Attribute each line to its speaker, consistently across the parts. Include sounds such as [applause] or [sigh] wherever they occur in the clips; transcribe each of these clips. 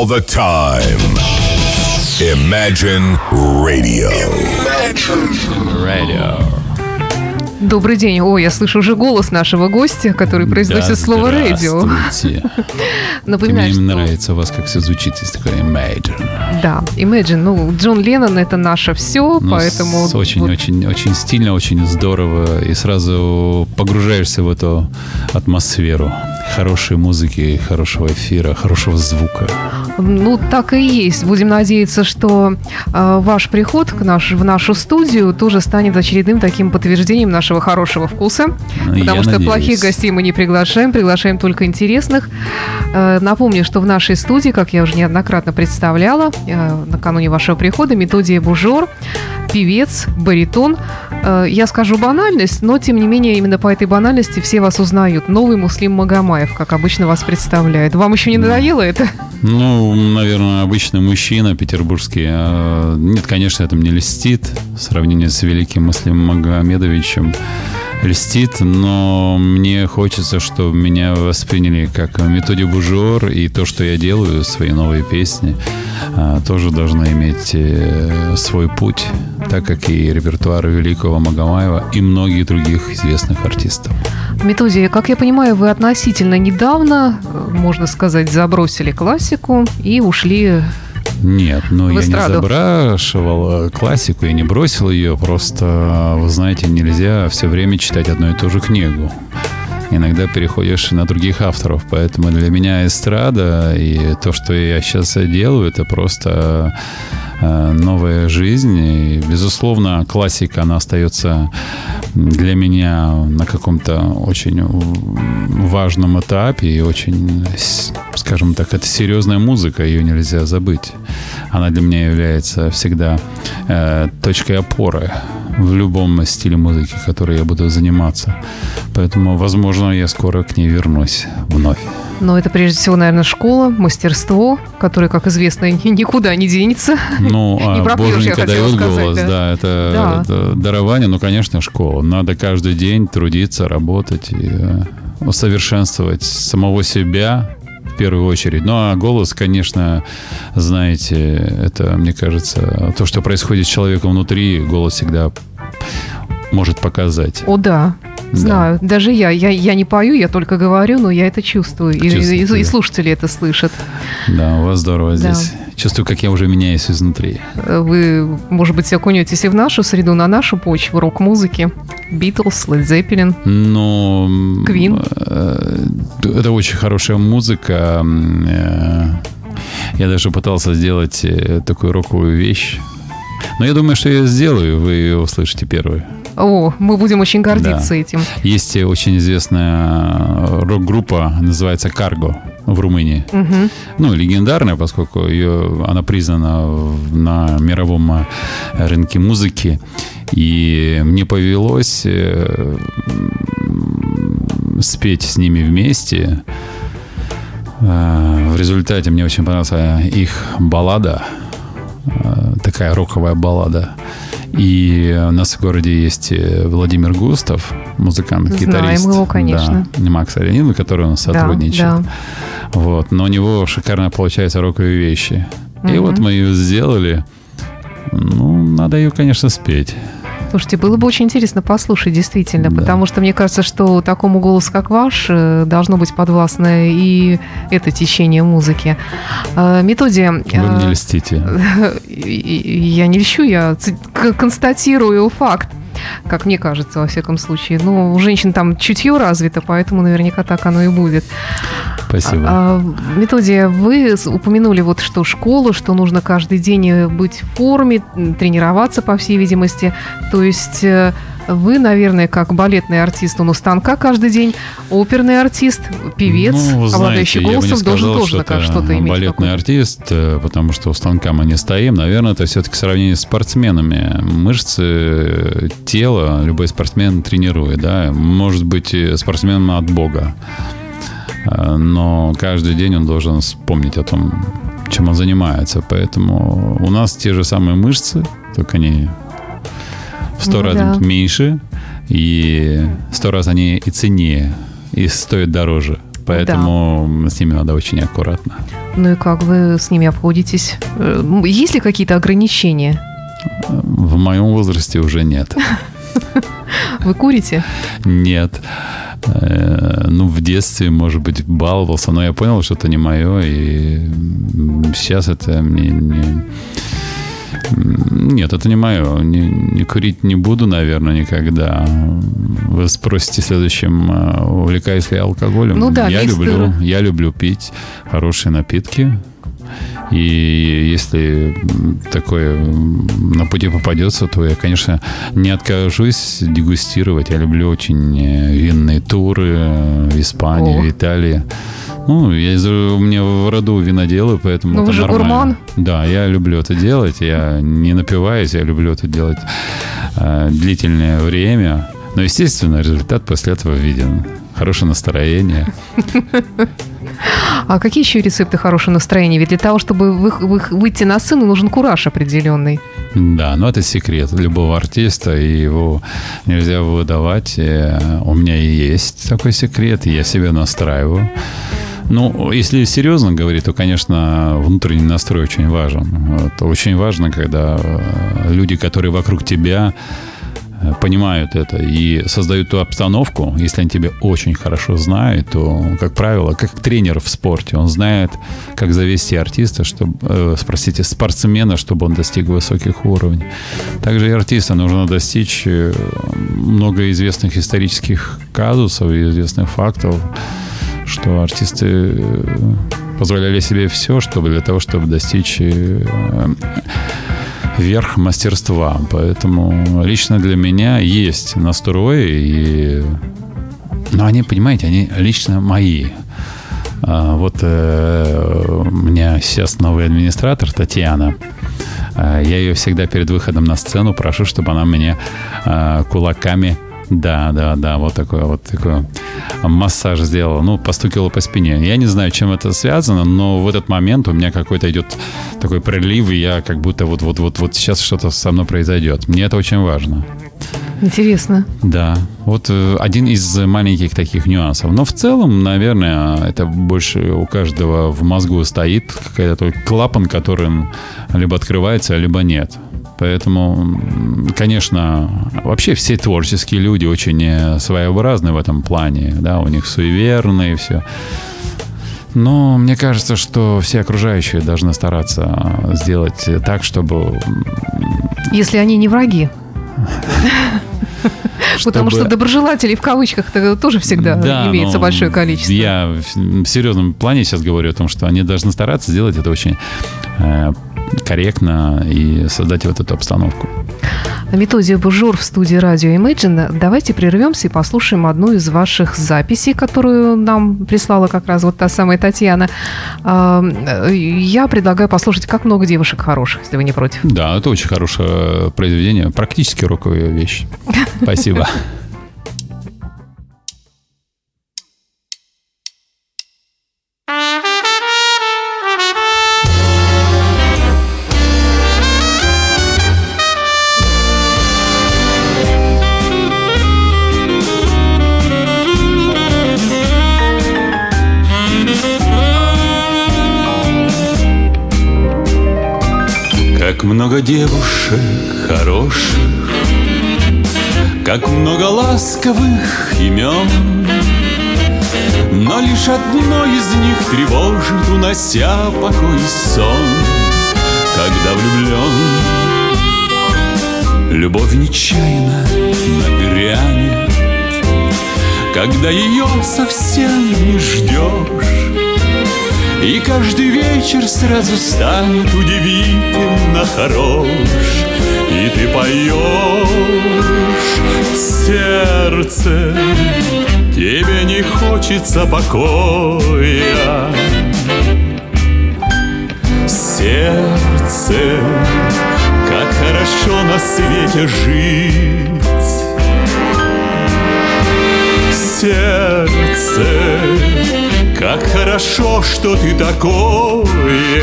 Speaker 1: all the time. Imagine Radio. Imagine
Speaker 2: Radio.
Speaker 3: Добрый день. О, я слышу уже голос нашего гостя, который произносит
Speaker 2: да,
Speaker 3: слово радио. [laughs] Напоминаю,
Speaker 2: Мне нравится у вас, как все звучит, есть такое imagine.
Speaker 3: Да, Imagine. Ну, Джон Леннон это наше все,
Speaker 2: Ну,
Speaker 3: поэтому...
Speaker 2: с- очень,
Speaker 3: вот
Speaker 2: очень стильно, очень здорово. И сразу погружаешься в эту атмосферу хорошей музыки, хорошего эфира, хорошего звука.
Speaker 3: Ну, так и есть. Будем надеяться, что э, ваш приход к наш, в нашу студию тоже станет очередным таким подтверждением нашего хорошего вкуса.
Speaker 2: Ну, Я
Speaker 3: Потому что
Speaker 2: надеюсь.
Speaker 3: плохих гостей мы не приглашаем, приглашаем только интересных. Э, Напомню, что в нашей студии, как я уже неоднократно представляла, э, накануне вашего прихода, Методия Бужор, певец, баритон. Э, Я скажу банальность, но тем не менее именно по этой банальности все вас узнают. Новый Муслим Магомаев, как обычно вас представляют. Вам еще не надоело это?
Speaker 2: Ну, наверное, обычный мужчина петербургский. А, Нет, конечно, это мне льстит в сравнении с великим Муслимом Магомедовичем. Льстит, но мне хочется, чтобы меня восприняли как методию бужор, и то, что я делаю, свои новые песни, а, тоже должны иметь э, свой путь, так как и репертуар великого Магомаева и многих других известных артистов.
Speaker 3: Методия, как я понимаю, вы относительно недавно, э, можно сказать, забросили классику и ушли
Speaker 2: Нет, ну я не забрашивал классику, я не бросил ее, просто, вы знаете, нельзя все время читать одну и ту же книгу. Иногда переходишь на других авторов, поэтому для меня эстрада и то, что я сейчас делаю, это просто э, новая жизнь. И, безусловно, классика, она остается для меня на каком-то очень важном этапе и очень, скажем так, это серьезная музыка, ее нельзя забыть. Она для меня является всегда э, точкой опоры в любом стиле музыки, который я буду заниматься. Поэтому, возможно, я скоро к ней вернусь вновь.
Speaker 3: Но это прежде всего, наверное, школа, мастерство, которое, как известно, ни- [laughs] никуда не денется.
Speaker 2: Ну, [laughs]
Speaker 3: Не
Speaker 2: а Боженька дает
Speaker 3: сказать,
Speaker 2: голос,
Speaker 3: да.
Speaker 2: да, это,
Speaker 3: Да.
Speaker 2: это дарование, ну, конечно, школа. Надо каждый день трудиться, работать и э, усовершенствовать самого себя первую очередь. Ну, а голос, конечно, знаете, это, мне кажется, то, что происходит с человеком внутри, голос всегда может показать.
Speaker 3: О, да. Знаю. Даже я. я. Я не пою, я только говорю, но я это чувствую. И,
Speaker 2: Чувствуете,
Speaker 3: и- и
Speaker 2: да.
Speaker 3: слушатели это слышат.
Speaker 2: Да, у вас здорово
Speaker 3: Да.
Speaker 2: здесь. Чувствую, как я уже меняюсь изнутри.
Speaker 3: Э, Вы, может быть, окунетесь и в нашу среду, на нашу почву рок-музыки. Битлз, Led Zeppelin.
Speaker 2: М,
Speaker 3: Queen.
Speaker 2: э, Это очень хорошая музыка. Э, Я даже пытался сделать такую роковую вещь. Но я думаю, что я сделаю, вы ее услышите первые.
Speaker 3: О, мы будем очень гордиться
Speaker 2: Да.
Speaker 3: этим.
Speaker 2: Есть очень известная рок-группа, называется «Карго» в Румынии.
Speaker 3: Мгм.
Speaker 2: Ну, легендарная, поскольку ее, она признана на мировом э, рынке музыки. И мне повелось э, спеть с ними вместе. Э, В результате мне очень понравилась их баллада. Такая роковая баллада. И у нас в городе есть Владимир Густав, музыкант,
Speaker 3: Знаем
Speaker 2: гитарист.
Speaker 3: его, конечно.
Speaker 2: Да, Макс Аренин, который у нас
Speaker 3: Да,
Speaker 2: сотрудничает.
Speaker 3: да.
Speaker 2: Вот, но у него шикарно получаются роковые вещи. И
Speaker 3: Мгм.
Speaker 2: вот мы ее сделали. Ну, надо ее, конечно, спеть.
Speaker 3: Слушайте, было бы очень интересно послушать, действительно,
Speaker 2: Да.
Speaker 3: потому что мне кажется, что такому голосу, как ваш, э, должно быть подвластно и это течение музыки. Э, Методия...
Speaker 2: Вы
Speaker 3: э,
Speaker 2: мне льстите. [laughs]
Speaker 3: и- и- Я не льщу, я констатирую факт, как мне кажется, во всяком случае. Ну, у женщин там чутье развито, поэтому наверняка так оно и будет.
Speaker 2: Спасибо.
Speaker 3: А, Методия, вы упомянули вот что школу, что нужно каждый день э, быть в форме, тренироваться, по всей видимости. То есть э, вы, наверное, как балетный артист, он у станка каждый день, оперный артист, певец,
Speaker 2: Ну,
Speaker 3: обладающий
Speaker 2: знаете, не
Speaker 3: голосом, должен
Speaker 2: сказал,
Speaker 3: тоже
Speaker 2: что
Speaker 3: как что-то иметь.
Speaker 2: балетный
Speaker 3: какое-то.
Speaker 2: артист, э, потому что у станка мы не стоим. Наверное, это все-таки сравнение с спортсменами. Мышцы тела любой спортсмен тренирует, да. Может быть, и спортсменом от Бога. Э, Но каждый день он должен вспомнить о том, чем он занимается. Поэтому у нас те же самые мышцы, только они в сто
Speaker 3: Ну
Speaker 2: раз
Speaker 3: да.
Speaker 2: меньше, и сто раз они и ценнее, и стоят дороже. Поэтому с ними надо очень аккуратно.
Speaker 3: Ну и как вы с ними обходитесь? Есть ли какие-то ограничения?
Speaker 2: В моем возрасте уже нет. [laughs]
Speaker 3: Вы курите?
Speaker 2: Нет. Э, ну, в детстве, может быть, баловался, но я понял, что это не мое, и сейчас это мне не... Нет, это не мое. Не, не курить не буду, наверное, никогда. Вы спросите следующим, э, увлекаюсь ли я алкоголем?
Speaker 3: Ну да,
Speaker 2: я люблю, я люблю пить хорошие напитки. И если такое на пути попадется, то я, конечно, не откажусь дегустировать. Я люблю очень э, винные туры э, в Испании,
Speaker 3: О.
Speaker 2: в Италии. Ну, я, из- у меня в роду виноделы, поэтому
Speaker 3: Ну,
Speaker 2: это
Speaker 3: вы же
Speaker 2: нормально.
Speaker 3: гурман.
Speaker 2: Да, я люблю это делать. Я не напиваюсь, я люблю это делать э, длительное время. Но, естественно, результат после этого виден. Хорошее настроение. [laughs]
Speaker 3: А какие еще рецепты хорошего настроения? Ведь для того, чтобы вы- вы- выйти на сцену, нужен кураж определенный.
Speaker 2: Да, но это секрет любого артиста, и его нельзя выдавать. Э, У меня и есть такой секрет, и я себя настраиваю. Ну, если серьезно говорить, то, конечно, внутренний настрой очень важен. Это очень важно, когда э, люди, которые вокруг тебя, понимают это и создают ту обстановку. Если они тебя очень хорошо знают, то, как правило, как тренер в спорте, он знает, как завести артиста, чтобы, э, спросите, спортсмена, чтобы он достиг высоких уровней. Также и артиста нужно достичь э, много известных исторических казусов и известных фактов, что артисты э, позволяли себе все, чтобы для того, чтобы достичь э, верх мастерства. Поэтому лично для меня есть настрой, и... но они, понимаете, они лично мои. А, Вот э, у меня сейчас новый администратор Татьяна. А, Я ее всегда перед выходом на сцену прошу, чтобы она мне а, кулаками да, да, да, вот такой вот такой массаж сделала. Ну, постукала по спине. Я не знаю, чем это связано, но в этот момент у меня какой-то идет такой прилив, и я как будто вот, вот, вот, вот сейчас что-то со мной произойдет. Мне это очень важно.
Speaker 3: Интересно.
Speaker 2: Да, вот э, один из маленьких таких нюансов. Но в целом, наверное, это больше у каждого в мозгу стоит какой-то клапан, который либо открывается, либо нет. Поэтому, конечно, вообще все творческие люди очень э, своеобразны в этом плане. Да, у них суеверные все. Но мне кажется, что все окружающие должны стараться сделать так, чтобы
Speaker 3: Если они не враги. [laughs] Потому
Speaker 2: Чтобы-
Speaker 3: что доброжелателей в кавычках тоже всегда
Speaker 2: Да,
Speaker 3: имеется
Speaker 2: но
Speaker 3: большое количество.
Speaker 2: Я в в серьезном плане сейчас говорю о том, что они должны стараться сделать это очень э, корректно и создать вот эту обстановку.
Speaker 3: Методия Бужур в студии радио Imagine. Давайте прервемся и послушаем одну из ваших записей, которую нам прислала как раз вот та самая Татьяна. А, Я предлагаю послушать «Как много девушек хороших», если вы не против.
Speaker 2: Да, это очень хорошее произведение, практически роковая вещь. Спасибо. [laughs]
Speaker 4: девушек хороших, Как много ласковых имен, Но лишь одно из них тревожит, Унося покой и сон, Когда влюблен. Любовь нечаянно нагрянет, Когда ее совсем не ждешь, и каждый вечер сразу станет удивительно хорош. И ты поешь сердце Тебе не хочется покоя. Сердце, как хорошо на свете жить хорошо, что ты такое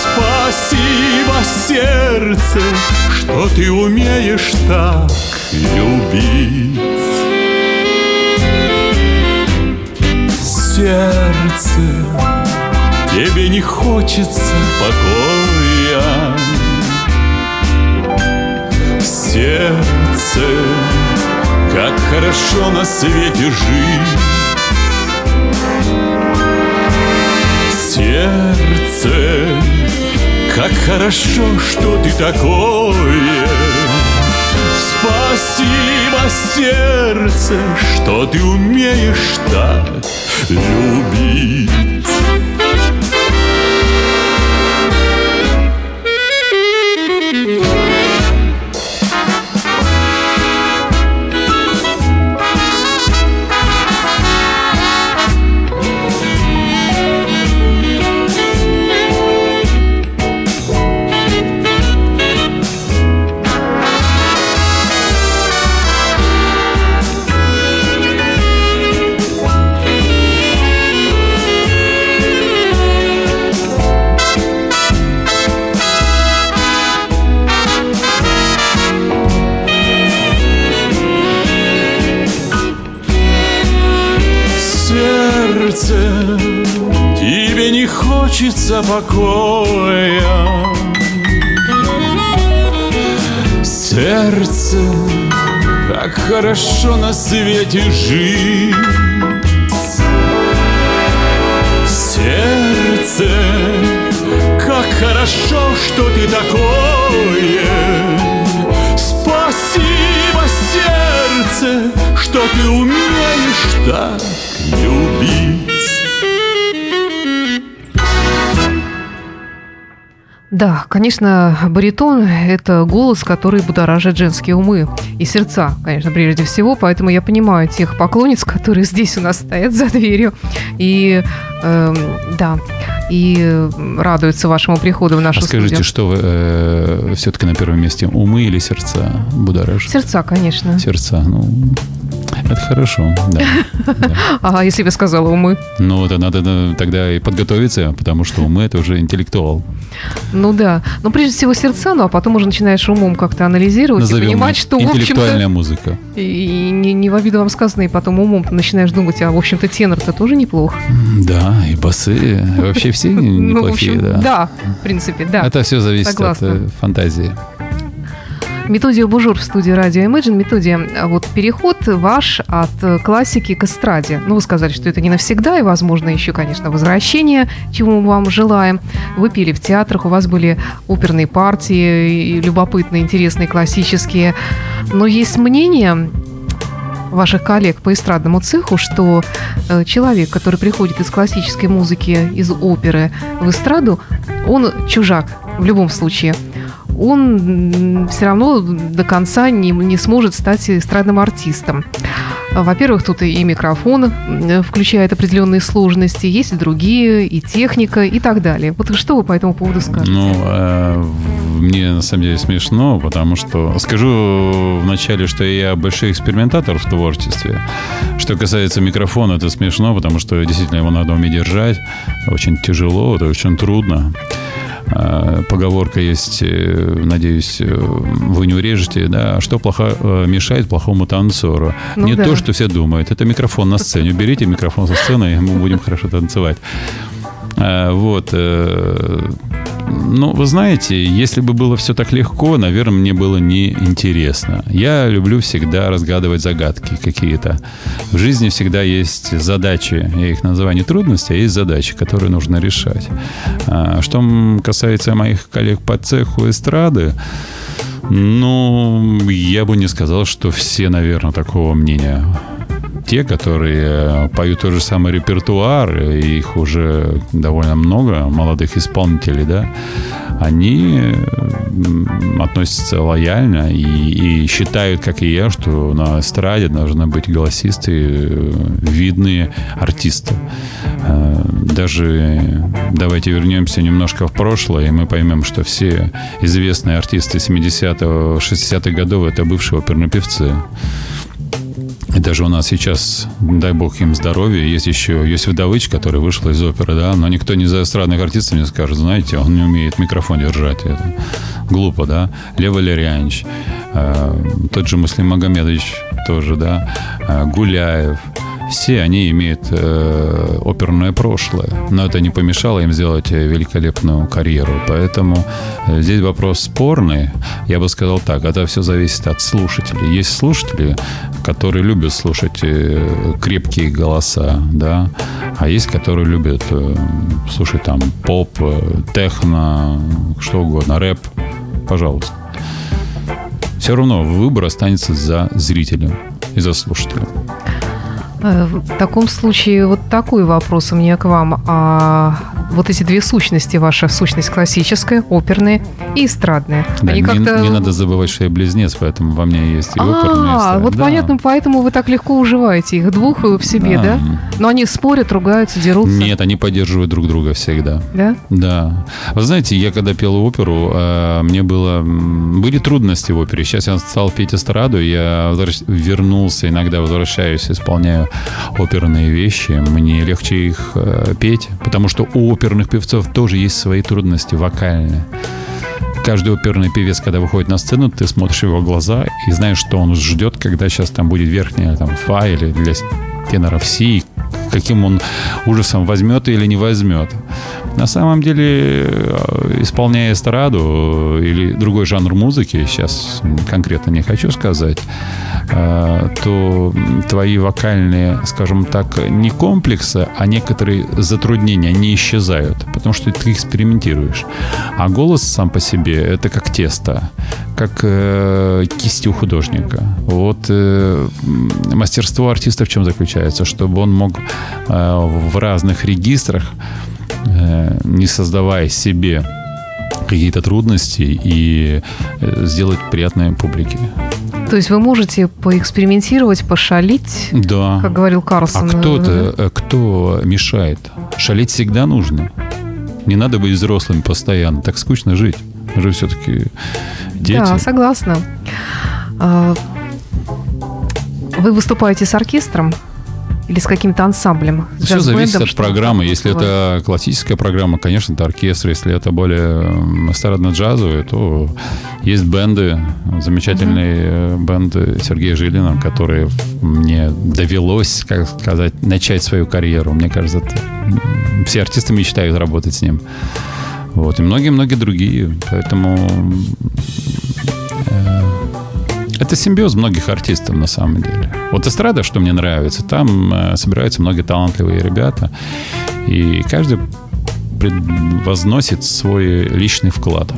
Speaker 4: Спасибо, сердце, что ты умеешь так любить Сердце, тебе не хочется покоя. Сердце, как хорошо на свете жить. Сердце, как хорошо, что ты такое. Спасибо, сердце, что ты умеешь так любить. Покоя Сердце, как хорошо на свете жить. Сердце, как хорошо, что ты такое. Спасибо, сердце, что ты умеешь так
Speaker 3: Да, конечно, баритон – это голос, который будоражит женские умы и сердца, конечно, прежде всего. Поэтому я понимаю тех поклонниц, которые здесь у нас стоят за дверью. И, э, да, и радуются вашему приходу в нашу
Speaker 2: а скажите,
Speaker 3: студию.
Speaker 2: что вы э, все-таки на первом месте? Умы или сердца будоражат?
Speaker 3: Сердца, конечно.
Speaker 2: Сердца, ну, это хорошо, да.
Speaker 3: А [laughs] если бы сказала умы?
Speaker 2: Ну, это надо да, тогда и подготовиться, потому что умы – это уже интеллектуал.
Speaker 3: Ну да. Но прежде всего сердца, ну а потом уже начинаешь умом как-то анализировать
Speaker 2: Назовем
Speaker 3: и понимать, что, в
Speaker 2: интеллектуальная музыка.
Speaker 3: И, не, не в обиду вам сказано, и потом умом ты начинаешь думать, а, в общем-то, тенор-то тоже неплох.
Speaker 2: Да, и басы, вообще все [laughs] неплохие,
Speaker 3: Ну, общем,
Speaker 2: да.
Speaker 3: Да, в принципе, да.
Speaker 2: Это все зависит от э, фантазии.
Speaker 3: Методия Бужур в студии радио Imagine. Методия, а вот переход ваш от э, классики к эстраде. Ну, вы сказали, что это не навсегда, и, возможно, еще, конечно, возвращение, чему мы вам желаем. Вы пели в театрах, у вас были оперные партии, любопытные, интересные, классические. Но есть мнение ваших коллег по эстрадному цеху, что э, человек, который приходит из классической музыки, из оперы в эстраду, он чужак в любом случае он все равно до конца не, не сможет стать эстрадным артистом. Во-первых, тут и микрофон включает определенные сложности, есть и другие, и техника, и так далее. Вот что вы по этому поводу скажете?
Speaker 2: Ну, э, мне на самом деле смешно, потому что скажу вначале, что я большой экспериментатор в творчестве. Что касается микрофона, это смешно, потому что действительно его надо уметь держать. Очень тяжело, это очень трудно. Э, Поговорка есть, э, надеюсь, э, вы не урежете, да, что плохо э, мешает плохому танцору.
Speaker 3: Ну
Speaker 2: не
Speaker 3: да.
Speaker 2: то, что все думают. Это микрофон на сцене. Уберите микрофон со сцены, и мы будем хорошо танцевать. А, Вот. Ну, вы знаете, если бы было все так легко, наверное, мне было неинтересно. Я люблю всегда разгадывать загадки какие-то. В жизни всегда есть задачи. Я их называю не трудности, а есть задачи, которые нужно решать. А, Что касается моих коллег по цеху эстрады, ну, я бы не сказал, что все, наверное, такого мнения те, которые поют тот же самый репертуар, и их уже довольно много, молодых исполнителей, да, они относятся лояльно и, и считают, как и я, что на эстраде должны быть голосисты, э, видные артисты. Э, Даже давайте вернемся немножко в прошлое, и мы поймем, что все известные артисты 70-х, 60-х годов это бывшие оперные певцы. И даже у нас сейчас, дай бог им здоровья, есть еще Йосиф Давыч, который вышел из оперы, да, но никто не за эстрадных артистов не скажет, знаете, он не умеет микрофон держать, это глупо, да. Лев Валерьянович, э, тот же Муслим Магомедович тоже, да, э, Гуляев, все они имеют э, оперное прошлое. Но это не помешало им сделать великолепную карьеру. Поэтому э, здесь вопрос спорный. Я бы сказал так, это все зависит от слушателей. Есть слушатели, которые любят слушать э, крепкие голоса, да, а есть, которые любят э, слушать там поп, техно, что угодно, рэп. Пожалуйста. Все равно выбор останется за зрителем и за слушателем.
Speaker 3: Э, В таком случае вот такой вопрос у меня к вам. А вот эти две сущности ваша, сущность классическая, оперная и эстрадная,
Speaker 2: Да,
Speaker 3: они
Speaker 2: не,
Speaker 3: как-то...
Speaker 2: не надо забывать, что я близнец, поэтому во мне есть и оперные, и
Speaker 3: А, вот
Speaker 2: Да.
Speaker 3: понятно, поэтому вы так легко уживаете их двух в себе, да?
Speaker 2: Да.
Speaker 3: Но они спорят, ругаются, дерутся.
Speaker 2: Нет, они поддерживают друг друга всегда.
Speaker 3: Да?
Speaker 2: Да. Вы знаете, я когда пел оперу, э, мне было... Были трудности в опере. Сейчас я стал петь эстраду, я вернулся, иногда возвращаюсь, исполняю оперные вещи. Мне легче их э, петь, потому что у оперных певцов тоже есть свои трудности вокальные. Каждый оперный певец, когда выходит на сцену, ты смотришь его глаза и знаешь, что он ждет, когда сейчас там будет верхняя там, фа или для теноров си, каким он ужасом возьмет или не возьмет. На самом деле, э, исполняя эстраду или другой жанр музыки, сейчас конкретно не хочу сказать, э, то твои вокальные, скажем так, не комплексы, а некоторые затруднения, они исчезают, потому что ты экспериментируешь. А голос сам по себе это как тесто, как э, кисть у художника. Вот э, мастерство артиста в чем заключается? Чтобы он мог э, в разных регистрах, э, не создавая себе какие-то трудности и э, сделать приятное публике.
Speaker 3: То есть вы можете поэкспериментировать, пошалить,
Speaker 2: Да.
Speaker 3: как говорил
Speaker 2: А
Speaker 3: Карлсон.
Speaker 2: кто-то, э, кто мешает? Шалить всегда нужно. Не надо быть взрослым постоянно. Так скучно жить. Мы же все-таки дети.
Speaker 3: Да, согласна. А, Вы выступаете с оркестром или с каким-то ансамблем? С
Speaker 2: Все зависит от программы. Если это классическая программа, конечно, это оркестр. Если это более эстрадно-джазовые, то есть бенды, замечательные э, бенды Сергея Жилина, которые мне довелось, как сказать, начать свою карьеру. Мне кажется, это, все артисты мечтают работать с ним. Вот. И многие-многие другие. Поэтому э, это симбиоз многих артистов на самом деле. Вот эстрада, что мне нравится, там э, собираются многие талантливые ребята, и каждый возносит свой личный вклад.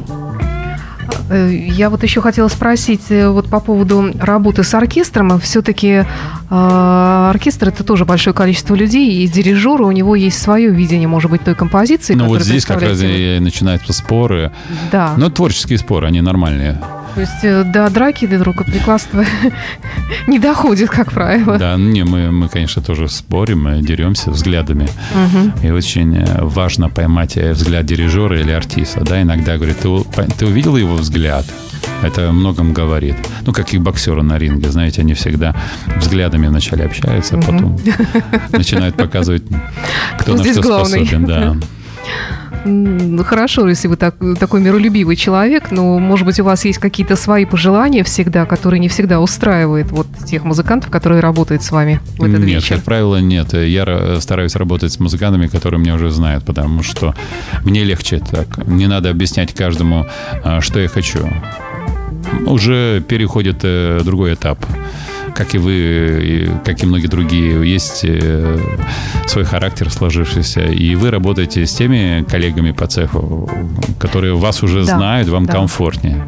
Speaker 3: Э, Я вот еще хотела спросить э, вот по поводу работы с оркестром. Все-таки оркестр это тоже большое количество людей, и дирижер у него есть свое видение, может быть, той композиции,
Speaker 2: Ну вот здесь как раз и начинаются споры.
Speaker 3: Да.
Speaker 2: Но творческие споры, они нормальные.
Speaker 3: То есть э, до драки, до рукоприкладства [laughs] не доходит, как правило.
Speaker 2: Да, не, мы, мы, конечно, тоже спорим, мы деремся взглядами. И очень э, важно поймать э, взгляд дирижера или артиста. Да, иногда говорит, ты, ты увидел его взгляд? Это о многом говорит. Ну, как и боксеры на ринге, знаете, они всегда взглядами вначале общаются, а потом [laughs] начинают показывать, кто на что способен. Да. [laughs]
Speaker 3: Хорошо, если вы так, такой миролюбивый человек, но, может быть, у вас есть какие-то свои пожелания всегда, которые не всегда устраивают вот тех музыкантов, которые работают с вами в этот
Speaker 2: нет,
Speaker 3: вечер.
Speaker 2: как правило, нет. Я ра- стараюсь работать с музыкантами, которые меня уже знают, потому что мне легче так. Не надо объяснять каждому, а, что я хочу. Уже переходит э, другой этап. Как и вы, и как и многие другие, есть э, свой характер сложившийся, и вы работаете с теми коллегами по цеху, которые вас уже
Speaker 3: Да,
Speaker 2: знают, вам
Speaker 3: да.
Speaker 2: комфортнее.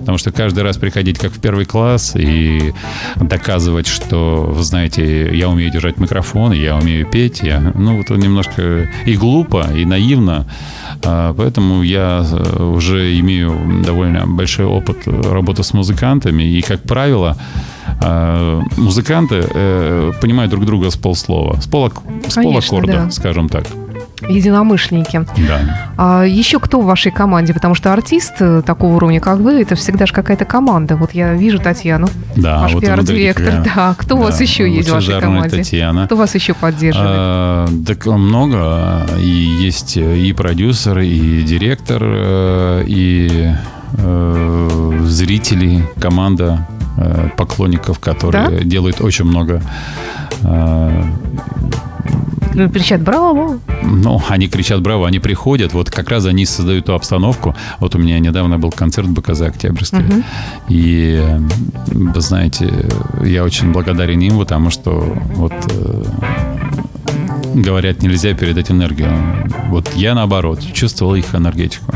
Speaker 2: Потому что каждый раз приходить как в первый класс и доказывать, что, вы знаете, я умею держать микрофон, я умею петь, я, ну, вот немножко и глупо, и наивно. А, Поэтому я э, уже имею довольно большой опыт работы с музыкантами. И, как правило, э, музыканты э, понимают друг друга с полслова, с, полак- с
Speaker 3: Конечно,
Speaker 2: полаккорда,
Speaker 3: да.
Speaker 2: скажем так.
Speaker 3: Единомышленники.
Speaker 2: Да.
Speaker 3: А еще кто в вашей команде? Потому что артист э, такого уровня, как вы, это всегда же какая-то команда. Вот я вижу Татьяну,
Speaker 2: Да,
Speaker 3: ваш
Speaker 2: вот
Speaker 3: пиар-директор. Да, кто у вас
Speaker 2: да,
Speaker 3: еще есть в вашей команде?
Speaker 2: Татьяна.
Speaker 3: Кто вас еще поддерживает?
Speaker 2: А, так много. И есть и продюсер, и директор, э, и э, зрители, команда э, поклонников, которые делают очень много
Speaker 3: Ну, Кричат «Браво!»
Speaker 2: Ну, они кричат браво, они приходят, вот как раз они создают ту обстановку. Вот у меня недавно был концерт в БКЗ Октябрьский.
Speaker 3: Мгм.
Speaker 2: И, э, вы знаете, я очень благодарен им, потому что вот э, говорят, нельзя передать энергию. Вот я, наоборот, чувствовал их энергетику.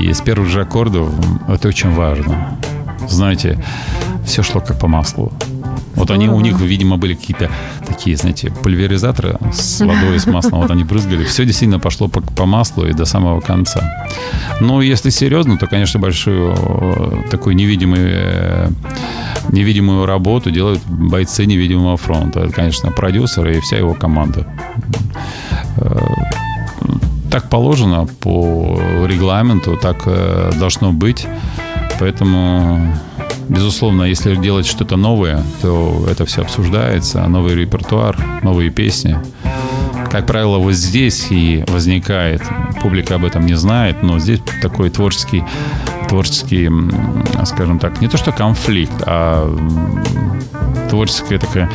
Speaker 2: И с первых же аккордов это очень важно. Знаете, все шло как по маслу. Вот они, у них, видимо, были какие-то такие, знаете, пульверизаторы с водой, с маслом. Вот они брызгали. Все действительно пошло по, по маслу и до самого конца. Но если серьезно, то, конечно, большую такую невидимую, невидимую работу делают бойцы невидимого фронта. Это, конечно, продюсер и вся его команда. Э, Так положено по регламенту, так э, должно быть. Поэтому, безусловно, если делать что-то новое, то это все обсуждается. Новый репертуар, новые песни. Как правило, вот здесь и возникает, публика об этом не знает, но здесь такой творческий, творческий, скажем так, не то что конфликт, а творческая такая...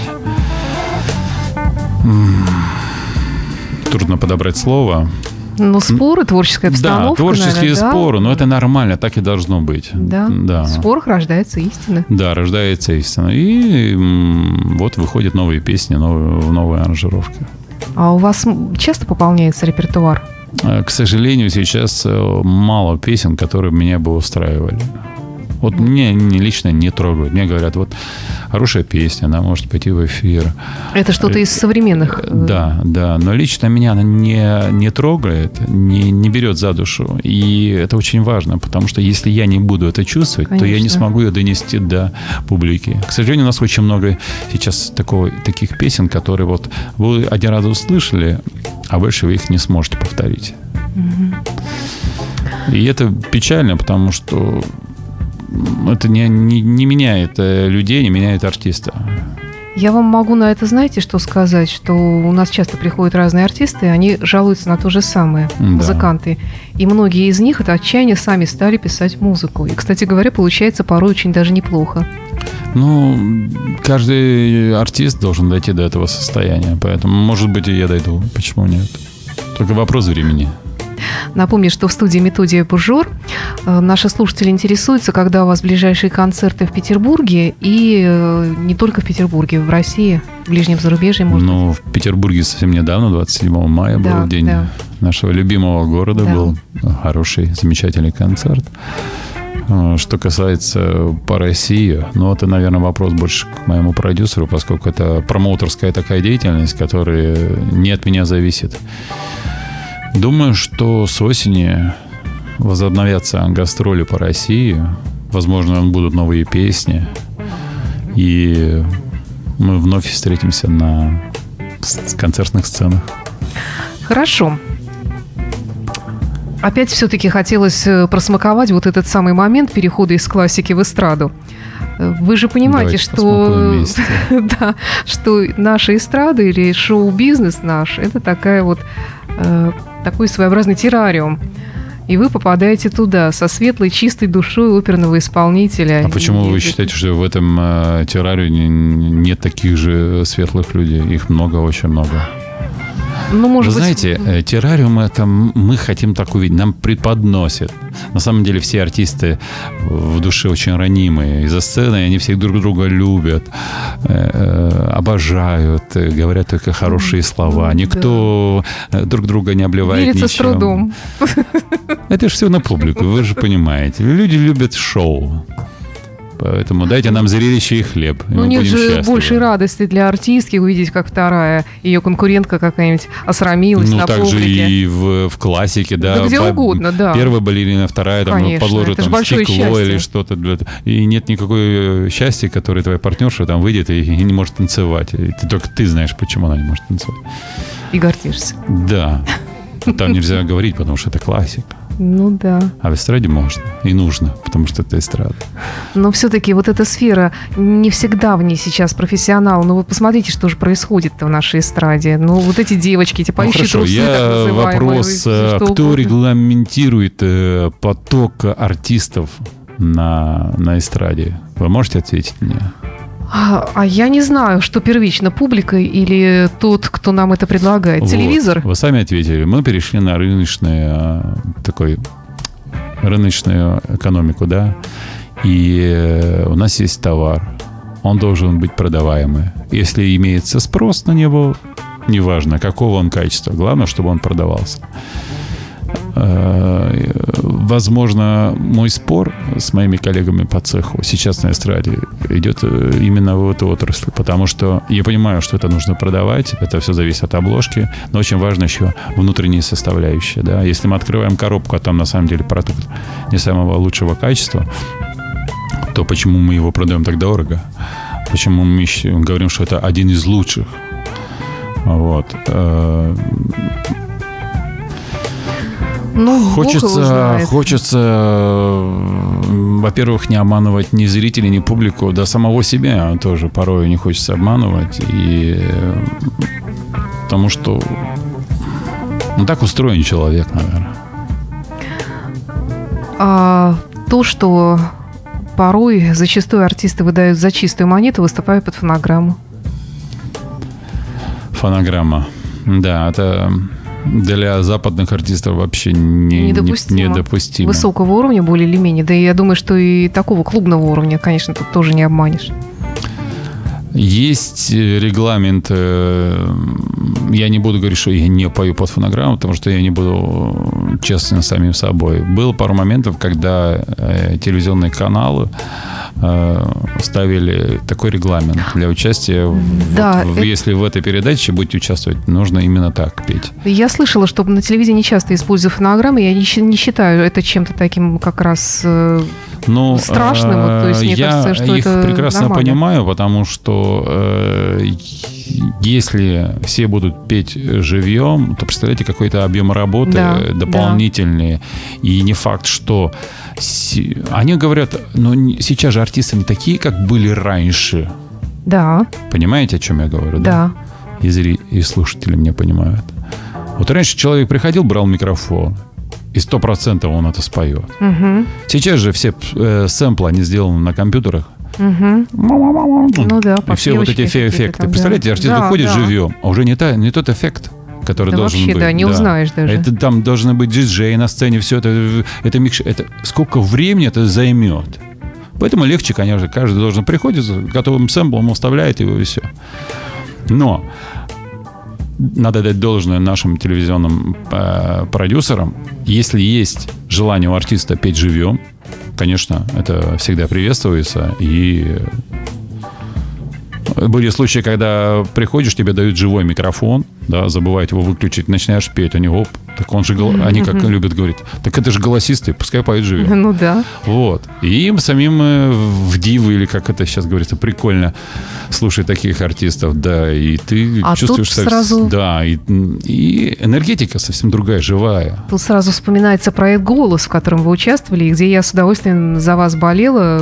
Speaker 2: Трудно подобрать слово.
Speaker 3: Ну, споры, творческая обстановка,
Speaker 2: да, творческие
Speaker 3: наверное, да?
Speaker 2: споры, но это нормально, так и должно быть.
Speaker 3: Да.
Speaker 2: Да.
Speaker 3: В спорах рождается истина.
Speaker 2: Да, рождается истина. И вот выходят новые песни, новые, в новые аранжировки.
Speaker 3: А у вас часто пополняется репертуар?
Speaker 2: Э, К сожалению, сейчас э, мало песен, которые меня бы устраивали. Вот мне не- лично не трогают. Мне говорят, вот хорошая песня, она может пойти в эфир.
Speaker 3: Это что-то из современных. э,
Speaker 2: Да, да. Но лично меня она не, не трогает, не, не берет за душу. И это очень важно, потому что если я не буду это чувствовать, то я не
Speaker 3: Конечно.
Speaker 2: смогу ее донести до публики. К сожалению, у нас очень много сейчас такого, таких песен, которые вот вы один раз услышали, а больше вы их не сможете повторить. И это печально, потому что это не, не, не меняет э, людей, не меняет артиста.
Speaker 3: Я вам могу на это, знаете, что сказать, что у нас часто приходят разные артисты, и они жалуются на то же самое,
Speaker 2: Да.
Speaker 3: музыканты. И многие из них от отчаяния сами стали писать музыку. И, кстати говоря, получается порой очень даже неплохо.
Speaker 2: Ну, каждый артист должен дойти до этого состояния. Поэтому, может быть, и я дойду. Почему нет? Только вопрос времени.
Speaker 3: Напомню, что в студии Методия Бужор э, наши слушатели интересуются, когда у вас ближайшие концерты в Петербурге и э, не только в Петербурге, в России, в ближнем зарубежье, может
Speaker 2: Ну, в Петербурге совсем недавно, 27 мая,
Speaker 3: Да,
Speaker 2: был день
Speaker 3: да.
Speaker 2: нашего любимого города.
Speaker 3: Да.
Speaker 2: Был хороший, замечательный концерт. Э, Что касается по России, ну, это, наверное, вопрос больше к моему продюсеру, поскольку это промоутерская такая деятельность, которая не от меня зависит. Думаю, что с осени возобновятся гастроли по России. Возможно, будут новые песни. И мы вновь встретимся на концертных сценах.
Speaker 3: Хорошо. Опять все-таки хотелось э, просмаковать вот этот самый момент перехода из классики в эстраду. Вы же понимаете,
Speaker 2: Давайте
Speaker 3: что, [laughs] да, что наша эстрада или шоу-бизнес наш это такая вот э, такой своеобразный террариум. И вы попадаете туда со светлой, чистой душой оперного исполнителя.
Speaker 2: А почему
Speaker 3: И-
Speaker 2: вы считаете, что в этом э, террариуме нет таких же светлых людей? Их много, очень много.
Speaker 3: Ну, может
Speaker 2: Вы
Speaker 3: быть,
Speaker 2: знаете, э, террариум это мы хотим так увидеть, нам преподносят. На самом деле все артисты в душе очень ранимые. И за сценой они все друг друга любят, э, э, обожают, говорят только хорошие слова. Никто э, друг друга не обливает
Speaker 3: верится с
Speaker 2: ничем.
Speaker 3: трудом.
Speaker 2: Это же все на публику, вы же понимаете. Люди любят шоу. Поэтому дайте нам зрелище и хлеб. и
Speaker 3: Ну, нет же
Speaker 2: счастливы.
Speaker 3: большей радости для артистки увидеть, как вторая ее конкурентка какая-нибудь осрамилась
Speaker 2: Ну,
Speaker 3: на
Speaker 2: так же
Speaker 3: публике.
Speaker 2: и в, в классике, да.
Speaker 3: Да где угодно, да.
Speaker 2: Первая балерина, вторая, там,
Speaker 3: Конечно,
Speaker 2: подложит там стекло
Speaker 3: счастье.
Speaker 2: или что-то. для- И нет никакой э, счастья, которое твоя партнерша там выйдет и, и не может танцевать. И ты, только ты знаешь, почему она не может танцевать.
Speaker 3: И гордишься.
Speaker 2: Да. Там нельзя говорить, потому что это классика.
Speaker 3: Ну да.
Speaker 2: А в эстраде можно и нужно, потому что это эстрада.
Speaker 3: Но все-таки вот эта сфера, не всегда в ней сейчас профессионал. Ну вы посмотрите, что же происходит в нашей эстраде. Ну вот эти девочки, эти
Speaker 2: Ну,
Speaker 3: поющие
Speaker 2: хорошо,
Speaker 3: трусы, так
Speaker 2: я
Speaker 3: называемые,
Speaker 2: вопрос,
Speaker 3: всё
Speaker 2: э, кто
Speaker 3: угодно.
Speaker 2: регламентирует э, поток артистов на, на эстраде? Вы можете ответить мне?
Speaker 3: А, а я не знаю, что первично, публика или тот, кто нам это предлагает.
Speaker 2: Вот.
Speaker 3: Телевизор?
Speaker 2: Вы сами ответили. Мы перешли на рыночный а, такой рыночную экономику, да, и э, у нас есть товар, он должен быть продаваемый. Если имеется спрос на него, неважно, какого он качества, главное, чтобы он продавался. Э, возможно, мой спор с моими коллегами по цеху сейчас на эстраде идет э, именно в эту отрасль, потому что я понимаю, что это нужно продавать, это все зависит от обложки, но очень важно еще внутренние составляющие. Да? Если мы открываем коробку, а там на самом деле продукт не самого лучшего качества, то почему мы его продаем так дорого? Почему мы говорим, что это один из лучших? Вот.
Speaker 3: Ну,
Speaker 2: Хочется, хочется, во-первых, не обманывать ни зрителей, ни публику, да самого себя тоже порой не хочется обманывать. И потому что ну, так устроен человек, наверное.
Speaker 3: А то, что порой зачастую артисты выдают за чистую монету, выступая под фонограмму.
Speaker 2: Фонограмма. Да, это для западных артистов вообще не,
Speaker 3: Недопустимо.
Speaker 2: не- недопустимо.
Speaker 3: Высокого уровня более или менее. Да и я думаю, что и такого клубного уровня, конечно, тут тоже не обманешь.
Speaker 2: Есть э, регламент. э, Я не буду говорить, что я не пою под фонограмму, потому что я не буду честен с самим собой. Было пару моментов, когда э, телевизионные каналы э, ставили такой регламент для участия.
Speaker 3: Да,
Speaker 2: вот
Speaker 3: это-
Speaker 2: Если в этой передаче будете участвовать, нужно именно так петь.
Speaker 3: Я слышала, что на телевидении часто используют фонограммы. Я не, считаю это чем-то таким как раз... э,
Speaker 2: Ну,
Speaker 3: Страшно, вот, то есть, мне
Speaker 2: я
Speaker 3: кажется, что
Speaker 2: их
Speaker 3: это
Speaker 2: прекрасно
Speaker 3: нормально.
Speaker 2: понимаю, потому что э, если все будут петь живьем, то представляете, какой-то объем работы
Speaker 3: Да,
Speaker 2: э, дополнительный. И не факт, что... Они говорят, ну, сейчас же артисты не такие, как были раньше.
Speaker 3: Да,
Speaker 2: Понимаете, о чем я говорю?
Speaker 3: да.
Speaker 2: И, зри- и слушатели меня понимают. Вот раньше человек приходил, брал микрофон, и сто процентов он это споет.
Speaker 3: Мгм,
Speaker 2: Сейчас же все э, сэмплы, они сделаны на компьютерах.
Speaker 3: Мгм. Ну да,
Speaker 2: И все вот эти эффекты.
Speaker 3: там, да.
Speaker 2: Представляете, артист
Speaker 3: Да,
Speaker 2: выходит
Speaker 3: да.
Speaker 2: живьем, а уже не, та, не тот эффект, который
Speaker 3: Да
Speaker 2: должен
Speaker 3: вообще,
Speaker 2: быть.
Speaker 3: да, не узнаешь даже.
Speaker 2: Это там должны быть диджей на сцене, все это, это микш, это сколько времени это займет. Поэтому легче, конечно, каждый должен приходит с готовым сэмплом, вставляет его и все. Но надо дать должное нашим телевизионным э, продюсерам. Если есть желание у артиста петь живьем, конечно, это всегда приветствуется. И были случаи, когда приходишь, тебе дают живой микрофон, да, забывают его выключить, начинаешь петь, они оп, так он же, они как любят говорить, так это же голосисты, пускай поют живьем. [laughs]
Speaker 3: Ну да.
Speaker 2: Вот. И им самим э, в дивы, или как это сейчас говорится, прикольно слушать таких артистов, да, и ты
Speaker 3: А
Speaker 2: чувствуешь...
Speaker 3: тут сразу-
Speaker 2: Да, и, и энергетика совсем другая, живая.
Speaker 3: Тут сразу вспоминается проект «Голос», в котором вы участвовали, и где я с удовольствием за вас болела.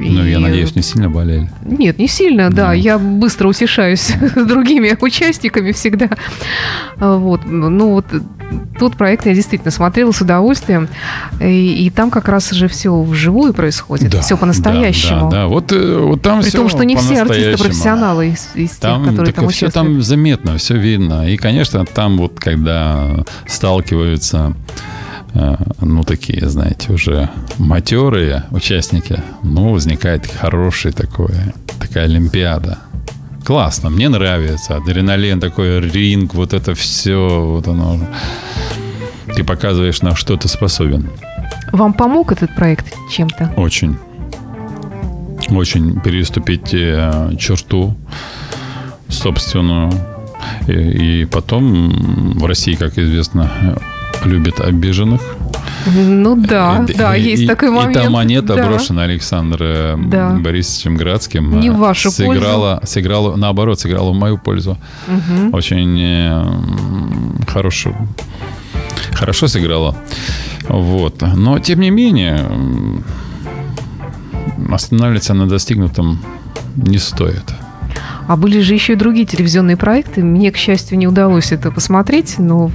Speaker 2: Ну,
Speaker 3: И-
Speaker 2: я надеюсь, не сильно болели.
Speaker 3: Нет, не сильно, да.
Speaker 2: Ну.
Speaker 3: Я быстро утешаюсь [laughs] с другими участниками всегда. А, Вот. Ну, вот тот проект я действительно смотрела с удовольствием. И, и там как раз же все вживую происходит.
Speaker 2: Да,
Speaker 3: все
Speaker 2: Да,
Speaker 3: по-настоящему.
Speaker 2: да, да. Вот, э, вот там
Speaker 3: При
Speaker 2: все
Speaker 3: том, что не все артисты профессионалы из, из тех,
Speaker 2: Там,
Speaker 3: которые
Speaker 2: так
Speaker 3: там
Speaker 2: все
Speaker 3: участвуют.
Speaker 2: там заметно, все видно. И, конечно, там вот, когда сталкиваются, э, ну, такие, знаете, уже матерые участники, ну, возникает хороший такой, такая олимпиада. Классно, мне нравится. Адреналин такой, ринг, вот это все, вот оно. Ты показываешь, на что ты способен.
Speaker 3: Вам помог этот проект чем-то?
Speaker 2: Очень. Очень переступить э, черту собственную. И, и потом в России, как известно, любят обиженных.
Speaker 3: Ну да,
Speaker 2: И-
Speaker 3: да,
Speaker 2: и-
Speaker 3: есть
Speaker 2: и-
Speaker 3: такой момент.
Speaker 2: И та монета,
Speaker 3: да.
Speaker 2: брошенная Александром
Speaker 3: Да.
Speaker 2: Борисовичем Градским,
Speaker 3: Не вашу
Speaker 2: сыграла, сыграла, наоборот, сыграла в мою пользу.
Speaker 3: Мгм.
Speaker 2: Очень э, хорошую, хорошо сыграла. Вот. Но, тем не менее, останавливаться на достигнутом не стоит.
Speaker 3: А были же еще и другие телевизионные проекты. Мне, к счастью, не удалось это посмотреть, но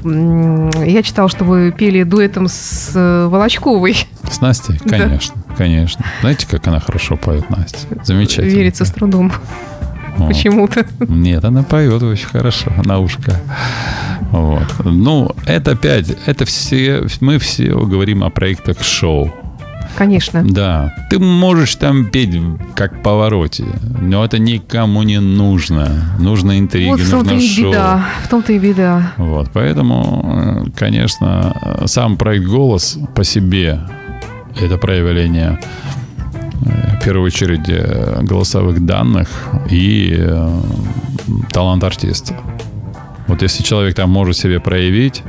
Speaker 3: я читала, что вы пели дуэтом с э, Волочковой.
Speaker 2: С Настей?
Speaker 3: Да.
Speaker 2: Конечно. конечно. Знаете, как она хорошо поет, Настя? Замечательно.
Speaker 3: Верится с трудом.
Speaker 2: Вот.
Speaker 3: Почему-то.
Speaker 2: Нет, она поет очень хорошо на ушко. Вот. Ну, это опять, это все, мы все говорим о проектах шоу.
Speaker 3: Конечно.
Speaker 2: Да, ты можешь там петь как повороте, но это никому не нужно. Нужна интрига,
Speaker 3: Вот в
Speaker 2: нужно
Speaker 3: и
Speaker 2: шоу.
Speaker 3: беда. В том-то и беда.
Speaker 2: Вот, поэтому, э, конечно, сам проект «Голос» по себе это проявление э, в первую очередь э, голосовых данных и талант артиста. Вот если человек там может себе проявить,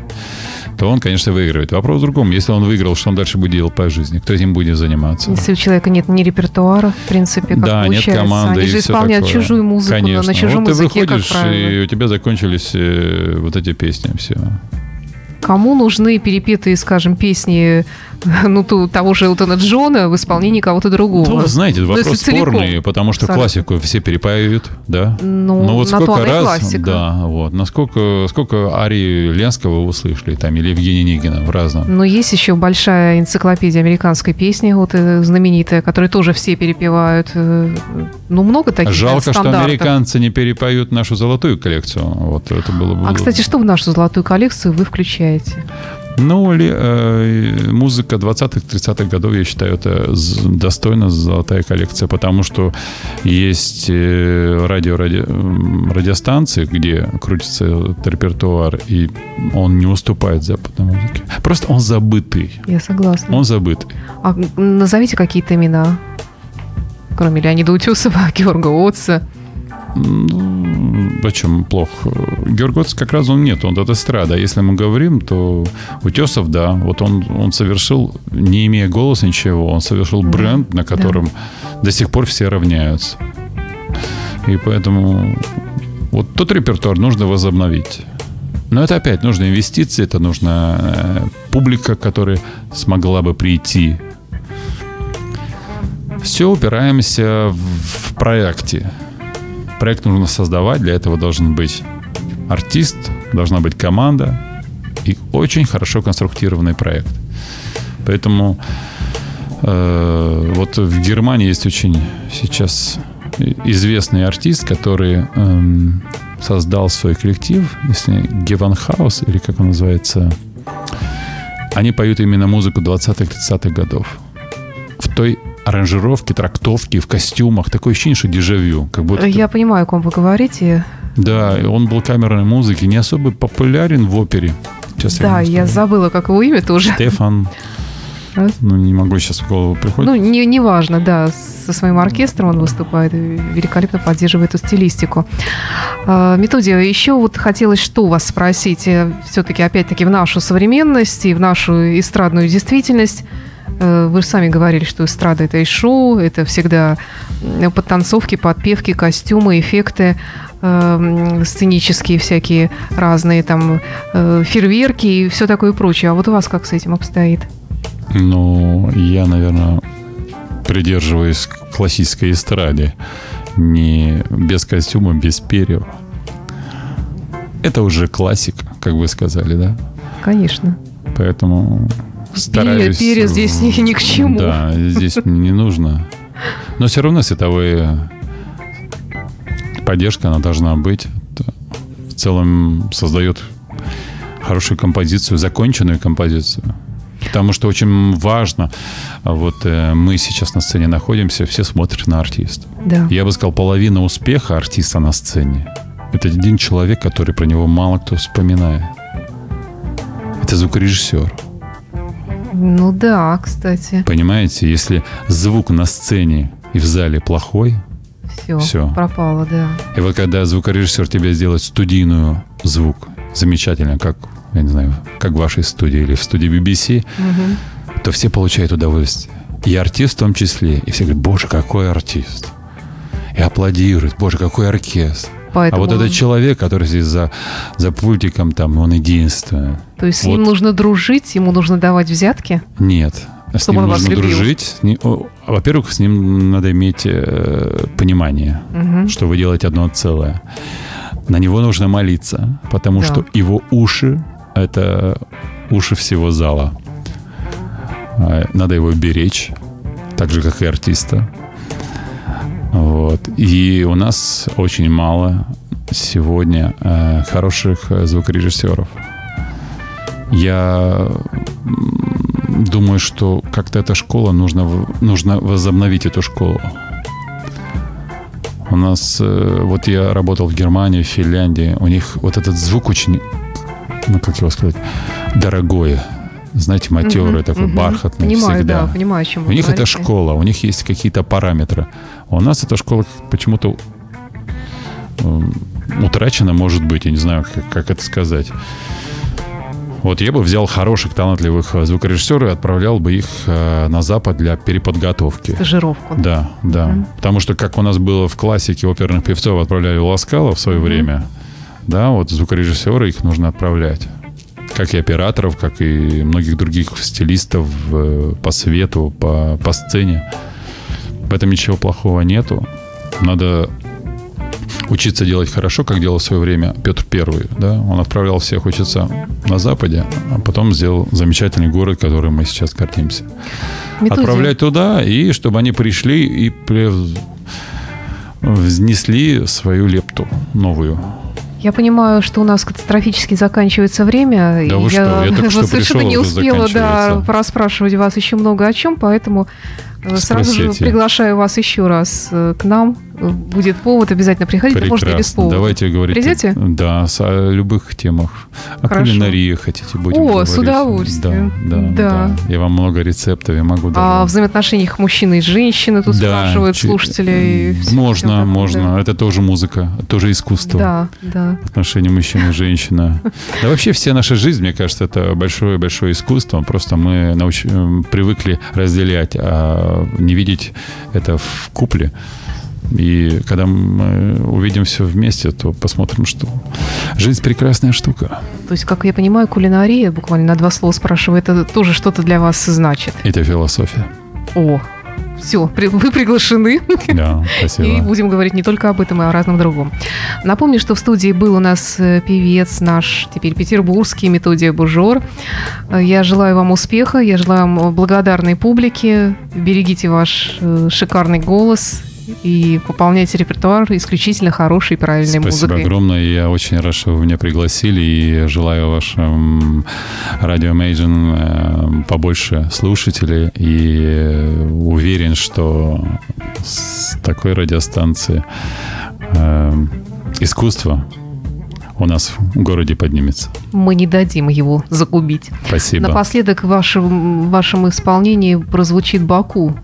Speaker 2: то он, конечно, выигрывает. Вопрос в другом. Если он выиграл, что он дальше будет делать по жизни? Кто этим будет заниматься?
Speaker 3: Если у человека нет ни репертуара, в принципе, как
Speaker 2: да, нет команды
Speaker 3: Они
Speaker 2: и
Speaker 3: же исполняют
Speaker 2: такое.
Speaker 3: чужую музыку
Speaker 2: Конечно.
Speaker 3: на чужом
Speaker 2: вот ты
Speaker 3: языке, как
Speaker 2: выходишь, и у тебя закончились э, вот эти песни все.
Speaker 3: Кому нужны перепетые, скажем, песни [laughs] ну, ту- того же Элтона Джона в исполнении кого-то другого?
Speaker 2: Ну, знаете,
Speaker 3: Ну,
Speaker 2: вопрос
Speaker 3: целиком.
Speaker 2: спорный, потому что
Speaker 3: Абсолютно.
Speaker 2: классику все перепаивают, да?
Speaker 3: Ну,
Speaker 2: Ну, вот сколько раз,
Speaker 3: классика.
Speaker 2: да, вот, насколько, сколько арии Ленского вы слышали, там, или Евгения Нигина в разном.
Speaker 3: Но есть еще большая энциклопедия американской песни, вот э, знаменитая, которую тоже все перепевают. Э, Ну, много таких
Speaker 2: Жалко, что американцы не перепоют нашу золотую коллекцию. Вот это было бы.
Speaker 3: А, кстати, что в нашу золотую коллекцию вы включаете?
Speaker 2: Ну, ли, э, музыка 20-30-х годов, я считаю, это достойно золотая коллекция, потому что есть э, радио, ради- м, радиостанции, где крутится этот репертуар, и он не уступает западной музыке. Просто он забытый.
Speaker 3: Я согласна.
Speaker 2: Он забытый.
Speaker 3: А назовите какие-то имена, кроме Леонида Утесова, [laughs] Георга Отца.
Speaker 2: Ну, Почему плохо? Георгоц как раз он нет, он от эстрада. Если мы говорим, то Утесов, да, вот он, он совершил, не имея голоса ничего, он совершил бренд, на котором до сих пор все равняются. И поэтому вот тот репертуар нужно возобновить. Но это опять нужно инвестиции, это нужна э, публика, которая смогла бы прийти. Все упираемся в проекте. Проект нужно создавать, для этого должен быть артист, должна быть команда и очень хорошо конструктированный проект. Поэтому э, вот в Германии есть очень сейчас известный артист, который эм, создал свой коллектив, если Геванхаус, или как он называется, они поют именно музыку 20-30-х годов. В той аранжировке, трактовке, в костюмах. Такое ощущение, что дежавю. Как будто
Speaker 3: Я понимаю, о ком вы говорите.
Speaker 2: да, он был камерной музыки, не особо популярен в опере. Сейчас
Speaker 3: да, я
Speaker 2: скажу.
Speaker 3: забыла, как его имя тоже.
Speaker 2: Стефан.
Speaker 3: Раз.
Speaker 2: Ну, не могу сейчас в голову приходит.
Speaker 3: Ну, не, не важно, да, со своим оркестром он выступает, великолепно поддерживает эту стилистику. А, Методия, еще вот хотелось что у вас спросить, все-таки опять-таки в нашу современность и в нашу эстрадную действительность. Э, Вы же сами говорили, что эстрада это и шоу, это всегда подтанцовки, подпевки, костюмы, эффекты э, м, сценические всякие разные, там э, фейерверки и все такое прочее. А вот у вас как с этим обстоит?
Speaker 2: Ну, я, наверное, придерживаюсь классической эстраде. Не без костюма, без перьев. Это уже классика, как вы сказали, да?
Speaker 3: Конечно.
Speaker 2: Поэтому стараюсь...
Speaker 3: перья здесь ни- [laughs] ни к чему.
Speaker 2: Да, здесь не нужно. Но все равно световые поддержка, она должна быть. Это в целом создает хорошую композицию, законченную композицию. Потому что очень важно, вот э, мы сейчас на сцене находимся, все смотрят на артиста.
Speaker 3: Да.
Speaker 2: Я бы сказал, половина успеха артиста на сцене – это один человек, который про него мало кто вспоминает. Это звукорежиссер.
Speaker 3: Ну да, кстати.
Speaker 2: Понимаете, если звук на сцене и в зале плохой,
Speaker 3: Все,
Speaker 2: Всё.
Speaker 3: пропало, да.
Speaker 2: и вот когда звукорежиссер тебе сделает студийную звук, замечательно, как, я не знаю, как в вашей студии или в студии BBC,
Speaker 3: Мгм.
Speaker 2: то все получают удовольствие. И артист в том числе. И все говорят, боже, какой артист. И аплодируют, боже, какой оркестр.
Speaker 3: Поэтому,
Speaker 2: А вот этот человек, который здесь за, за пультиком, там, он единственный.
Speaker 3: то есть с
Speaker 2: вот.
Speaker 3: ним нужно дружить, ему нужно давать взятки.
Speaker 2: Нет. С
Speaker 3: Чтобы
Speaker 2: ним нужно
Speaker 3: любил.
Speaker 2: дружить. С Во-первых, с ним надо иметь э, понимание,
Speaker 3: Мгм.
Speaker 2: что вы делаете одно целое. На него нужно молиться, потому
Speaker 3: Да.
Speaker 2: что его уши — это уши всего зала. А, Надо его беречь. так же, как и артиста. Вот. И у нас очень мало сегодня э, хороших э, звукорежиссеров. Я думаю, что как-то эта школа, нужно, нужно возобновить эту школу. У нас, э, вот я работал в Германии, в Финляндии, у них вот этот звук очень, ну как его сказать, дорогой. Знаете, матерый, угу, такой угу. бархатный
Speaker 3: понимаю,
Speaker 2: всегда.
Speaker 3: Да, понимаю, о чем
Speaker 2: У них говорите. это школа, у них есть какие-то параметры. А у нас эта школа почему-то утрачена, может быть, я не знаю, как, как это сказать. Вот я бы взял хороших, талантливых э, звукорежиссеров и отправлял бы их э, на Запад для переподготовки.
Speaker 3: Стажировку.
Speaker 2: Да, да. Mm-hmm. Потому что, как у нас было в классике оперных певцов, отправляли в Ласкало в свое mm-hmm. время, да, вот звукорежиссеры их нужно отправлять. Как и операторов, как и многих других стилистов э, по свету, по, по сцене. В этом ничего плохого нету. Надо учиться делать хорошо, как делал в свое время Петр Первый. Да? Он отправлял всех учиться на Западе, а потом сделал замечательный город, который мы сейчас гордимся. Методия. Отправлять туда, и чтобы они пришли и внесли свою лепту новую.
Speaker 3: Я понимаю, что у нас катастрофически заканчивается время.
Speaker 2: Да вы я, что, я только [laughs] что
Speaker 3: совершенно
Speaker 2: пришел,
Speaker 3: не успела да, расспрашивать вас еще много о чем, поэтому Спросите. Сразу же приглашаю вас еще раз э, к нам. Будет повод, обязательно приходите.
Speaker 2: Прекрасно.
Speaker 3: Может, без повода.
Speaker 2: Давайте говорить.
Speaker 3: Придете?
Speaker 2: Да, о любых темах. О Хорошо. кулинарии хотите будем
Speaker 3: О,
Speaker 2: говорить.
Speaker 3: с удовольствием.
Speaker 2: Да, да, да. да. Я вам много рецептов, я могу даже...
Speaker 3: О взаимоотношениях мужчины и женщины тут да, спрашивают ч... слушатели.
Speaker 2: Можно, можно. Да. Это тоже музыка, тоже искусство.
Speaker 3: Да, да.
Speaker 2: Отношения мужчины и женщины. Да вообще вся наша жизнь, мне кажется, это большое-большое искусство. Просто мы привыкли разделять а не видеть это в купле. И когда мы увидим все вместе, то посмотрим, что жизнь прекрасная штука.
Speaker 3: То есть, как я понимаю, кулинария, буквально на два слова спрашиваю, это тоже что-то для вас значит?
Speaker 2: Это философия.
Speaker 3: О, все, вы приглашены.
Speaker 2: Да, [laughs] спасибо.
Speaker 3: И будем говорить не только об этом, а о разном другом. Напомню, что в студии был у нас э, певец наш, теперь петербургский, Методия Бужор. Э, я желаю вам успеха, я желаю вам благодарной публике. Берегите ваш э, шикарный голос и пополняйте репертуар исключительно хорошей и правильной
Speaker 2: Спасибо
Speaker 3: музыкой.
Speaker 2: Спасибо огромное. Я очень рад, что вы меня пригласили и желаю вашим радио Мейджин э, побольше слушателей и уверен, что с такой радиостанции э, искусство у нас в городе поднимется.
Speaker 3: Мы не дадим его загубить.
Speaker 2: Спасибо.
Speaker 3: Напоследок в вашем, в вашем исполнении прозвучит Баку.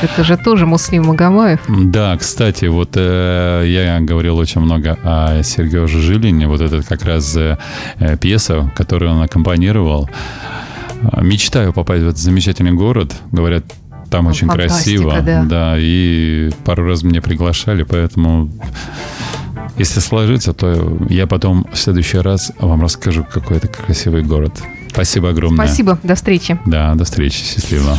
Speaker 3: Это же тоже Муслим Магомаев.
Speaker 2: Да, кстати, вот э, я говорил очень много о Сергеже Жилине. Вот это как раз э, пьеса, которую он аккомпанировал. Мечтаю попасть в этот замечательный город. Говорят, там ну, очень красиво. Да. да, и пару раз меня приглашали, поэтому если сложится, то я потом в следующий раз вам расскажу, какой это красивый город. Спасибо огромное.
Speaker 3: Спасибо. До встречи.
Speaker 2: Да, до встречи. Счастливо.